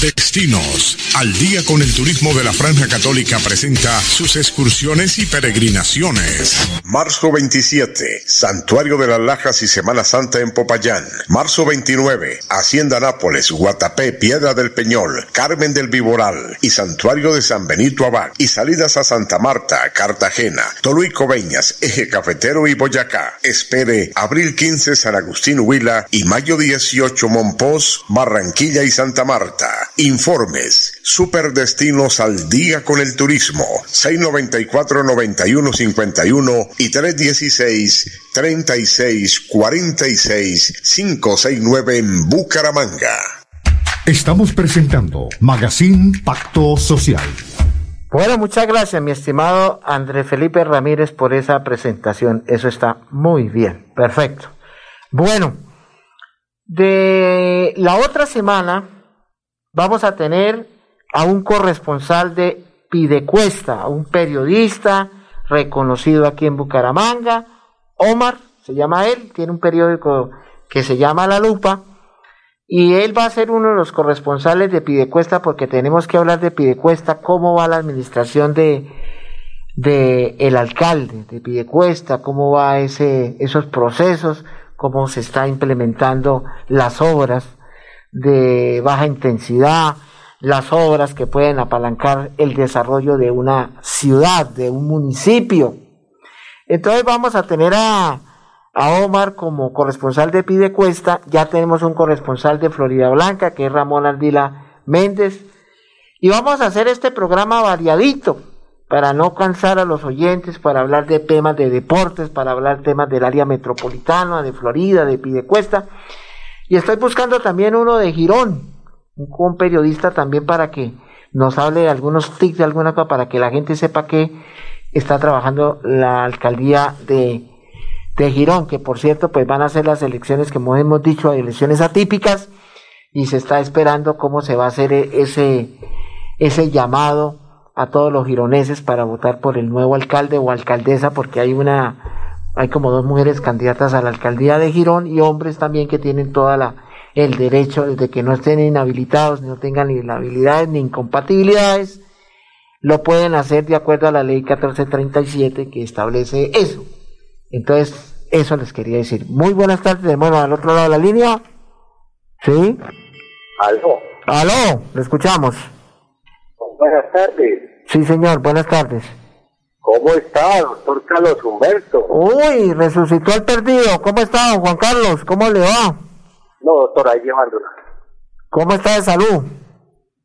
Destinos. Al día con el turismo de la Franja Católica presenta sus excursiones y peregrinaciones. Marzo 27, Santuario de las Lajas y Semana Santa en Popayán. Marzo 29, Hacienda Nápoles, Guatapé, Piedra del Peñol, Carmen del Viboral y Santuario de San Benito Abad. Y salidas a Santa Marta, Cartagena, Toluí Coveñas, Eje Cafetero y Boyacá. Espere abril 15 San Agustín Huila y mayo 18 Monpós, Barranquilla y Santa Marta. Informes. Superdestinos al día con el turismo. 694-9151 y 316-3646-569 en Bucaramanga. Estamos presentando Magazine Pacto Social. Bueno, muchas gracias, mi estimado André Felipe Ramírez, por esa presentación. Eso está muy bien. Perfecto. Bueno, de la otra semana vamos a tener a un corresponsal de Pidecuesta, un periodista reconocido aquí en Bucaramanga, Omar, se llama él, tiene un periódico que se llama La Lupa, y él va a ser uno de los corresponsales de Pidecuesta porque tenemos que hablar de Pidecuesta, cómo va la administración de, de el alcalde de Pidecuesta, cómo va ese, esos procesos, cómo se está implementando las obras de baja intensidad, las obras que pueden apalancar el desarrollo de una ciudad, de un municipio. Entonces vamos a tener a, a Omar como corresponsal de Pidecuesta, ya tenemos un corresponsal de Florida Blanca, que es Ramón Aldila Méndez, y vamos a hacer este programa variadito, para no cansar a los oyentes, para hablar de temas de deportes, para hablar temas del área metropolitana, de Florida, de Pidecuesta, y estoy buscando también uno de Girón, un, periodista también para que nos hable de algunos tics, de alguna cosa, para que la gente sepa que está trabajando la alcaldía de, de Girón, que por cierto, pues van a ser las elecciones que hemos dicho, elecciones atípicas, y se está esperando cómo se va a hacer ese, ese llamado a todos los gironeses para votar por el nuevo alcalde o alcaldesa, porque hay una, hay como dos mujeres candidatas a la alcaldía de Girón y hombres también que tienen toda la el derecho de que no estén inhabilitados, no tengan ni habilidades ni incompatibilidades, lo pueden hacer de acuerdo a la ley 1437 que establece eso. Entonces, eso les quería decir. Muy buenas tardes, bueno, al otro lado de la línea. ¿Sí? Aló. Aló, lo escuchamos. Buenas tardes. Sí, señor, buenas tardes. ¿Cómo está, doctor Carlos Humberto? Uy, resucitó el perdido. ¿Cómo está, Juan Carlos? ¿Cómo le va? No, doctor, ahí llevándola. ¿Cómo está de salud?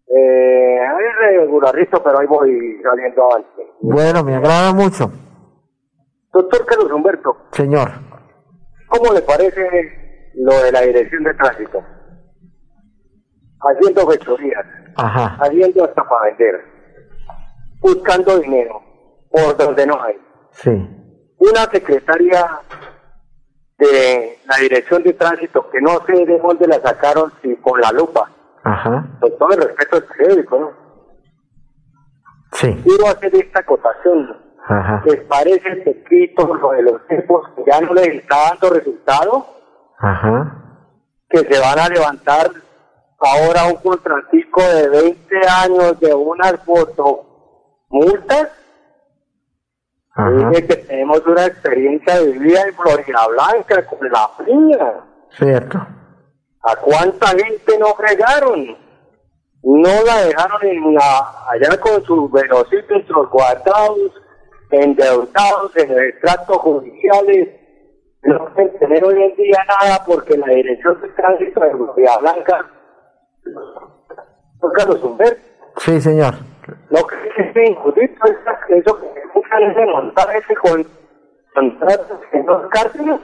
Eh, regularito, pero ahí voy saliendo antes. Bueno, me agrada mucho. Doctor Carlos Humberto. Señor. ¿Cómo le parece lo de la dirección de tránsito? Haciendo fechorías. Ajá. Haciendo hasta para vender. Buscando dinero. Por donde no hay. Sí. Una secretaria de la dirección de tránsito, que no sé de dónde la sacaron, si con la lupa. Ajá. Con todo el respeto al periódico, ¿no? Sí. Quiero hacer esta acotación. Ajá. ¿Les parece poquito lo de los tiempos que ya no les está dando resultado? Ajá. Que se van a levantar ahora un contratico de 20 años de unas fotomultas. Ajá. Dice que tenemos una experiencia de vida en Florida Blanca con la piña. Cierto. ¿A cuánta gente no fregaron? No la dejaron en la, allá con sus velocímetros guardados, endeudados en extractos judiciales. No pueden tener hoy en día nada porque la dirección de tránsito de Florida Blanca, Carlos Humberto, Sí, señor. No cree que sea injusto eso que buscan es de montar ese con en dos cárceles.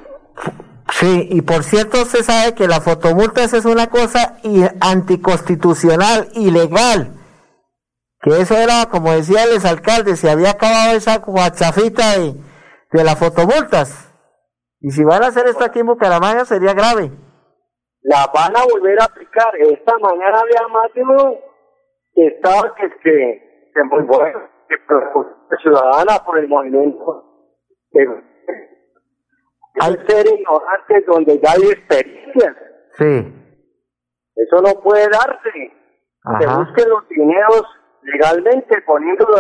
Sí, y por cierto, usted sabe que la fotomultas es una cosa anticonstitucional, ilegal. Que eso era, como decía el exalcalde, se había acabado esa guachafita de, de las fotomultas. Y si van a hacer esto aquí en Bucaramanga sería grave. la van a volver a aplicar. Esta mañana había más de uno estaba que, que, que muy bueno, que propuso ciudadana por el movimiento. Que, hay ser ignorantes donde ya hay experiencias. Sí. Eso no puede darse. Se busquen los dineros legalmente poniéndolo.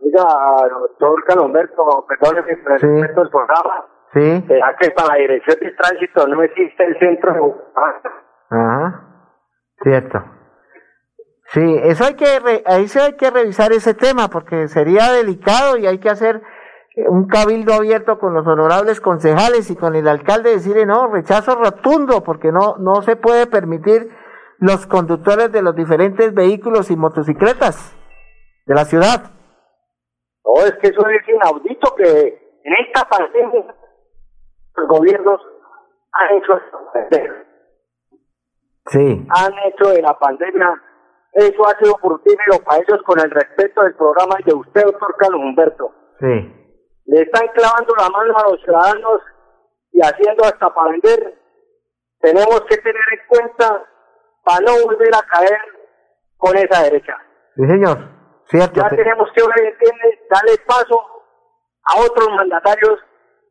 Diga, doctor Calomberto, pero Sí. respeto el programa. Sí. ¿Será que para la dirección de tránsito no existe el centro de? Ajá. Cierto. Sí, eso hay que, re- ahí sí hay que revisar ese tema porque sería delicado y hay que hacer eh, un cabildo abierto con los honorables concejales y con el alcalde decirle no, rechazo rotundo porque no, no se puede permitir los conductores de los diferentes vehículos y motocicletas de la ciudad. No, es que eso es inaudito que en esta pandemia los gobiernos han hecho Sí. han hecho de la pandemia eso ha sido fructífero para ellos con el respeto del programa y de usted, doctor Carlos Humberto. Sí. Le están clavando la mano a los ciudadanos y haciendo hasta para vender. Tenemos que tener en cuenta para no volver a caer con esa derecha. Sí, señor. Cierto. Ya tenemos que darle paso a otros mandatarios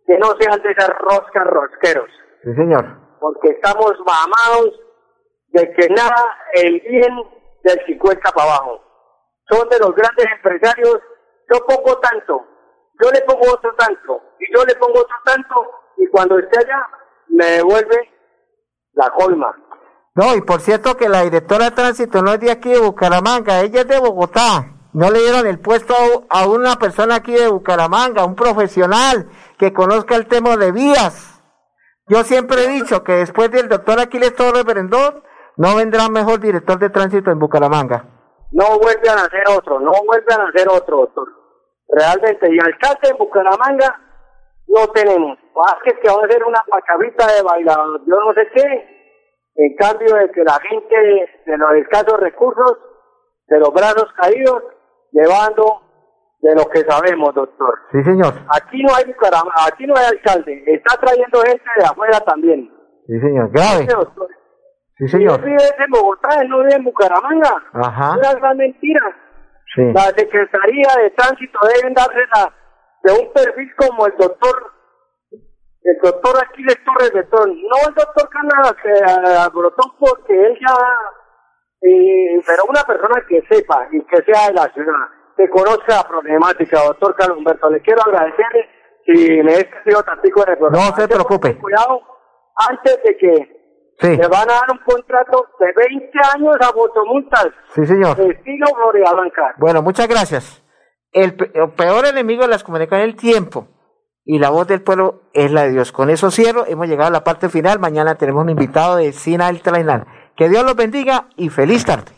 que no sean de esas roscas rosqueros, Sí, señor. porque estamos mamados de que nada el bien del 50 para abajo. Son de los grandes empresarios, yo pongo tanto, yo le pongo otro tanto, y yo le pongo otro tanto, y cuando esté allá, me devuelve la colma. No, y por cierto que la directora de tránsito no es de aquí de Bucaramanga, ella es de Bogotá. No le dieron el puesto a una persona aquí de Bucaramanga, un profesional que conozca el tema de vías. Yo siempre he dicho que después del doctor Aquiles Torres Berendón, no vendrá mejor director de tránsito en Bucaramanga. No vuelvan a hacer otro, no vuelvan a hacer otro, doctor. Realmente, y alcalde en Bucaramanga no tenemos. Vázquez que va a hacer una pachavita de bailador, yo no sé qué. En cambio de que la gente de los escasos recursos, de los brazos caídos, llevando de lo que sabemos, doctor. Sí, señor. Aquí no hay Bucaramanga, aquí no hay alcalde, está trayendo gente de afuera también. Sí, señor. Grave. Ese doctor, Sí, señor. vive en Bogotá, él no vive en Bucaramanga. Ajá. Es una gran mentira. La Secretaría de Tránsito deben darse la, de un perfil como el doctor el doctor Aquiles Torres Betón, no el doctor Canadá que Brotón porque él ya, eh, pero una persona que sepa y que sea de la ciudad, que conozca la problemática, doctor Carlos Humberto, le quiero agradecerle si me he sido el programa. No se preocupe. Cuidado, antes de que le van a dar un contrato de 20 años a motomultas. Sí, señor. Estilo Florida Blanca. Bueno, muchas gracias. El, peor enemigo de las comunicaciones es el tiempo y la voz del pueblo es la de Dios. Con eso cierro, hemos llegado a la parte final. Mañana tenemos un invitado de Sina El Trainal. Que Dios los bendiga y feliz tarde.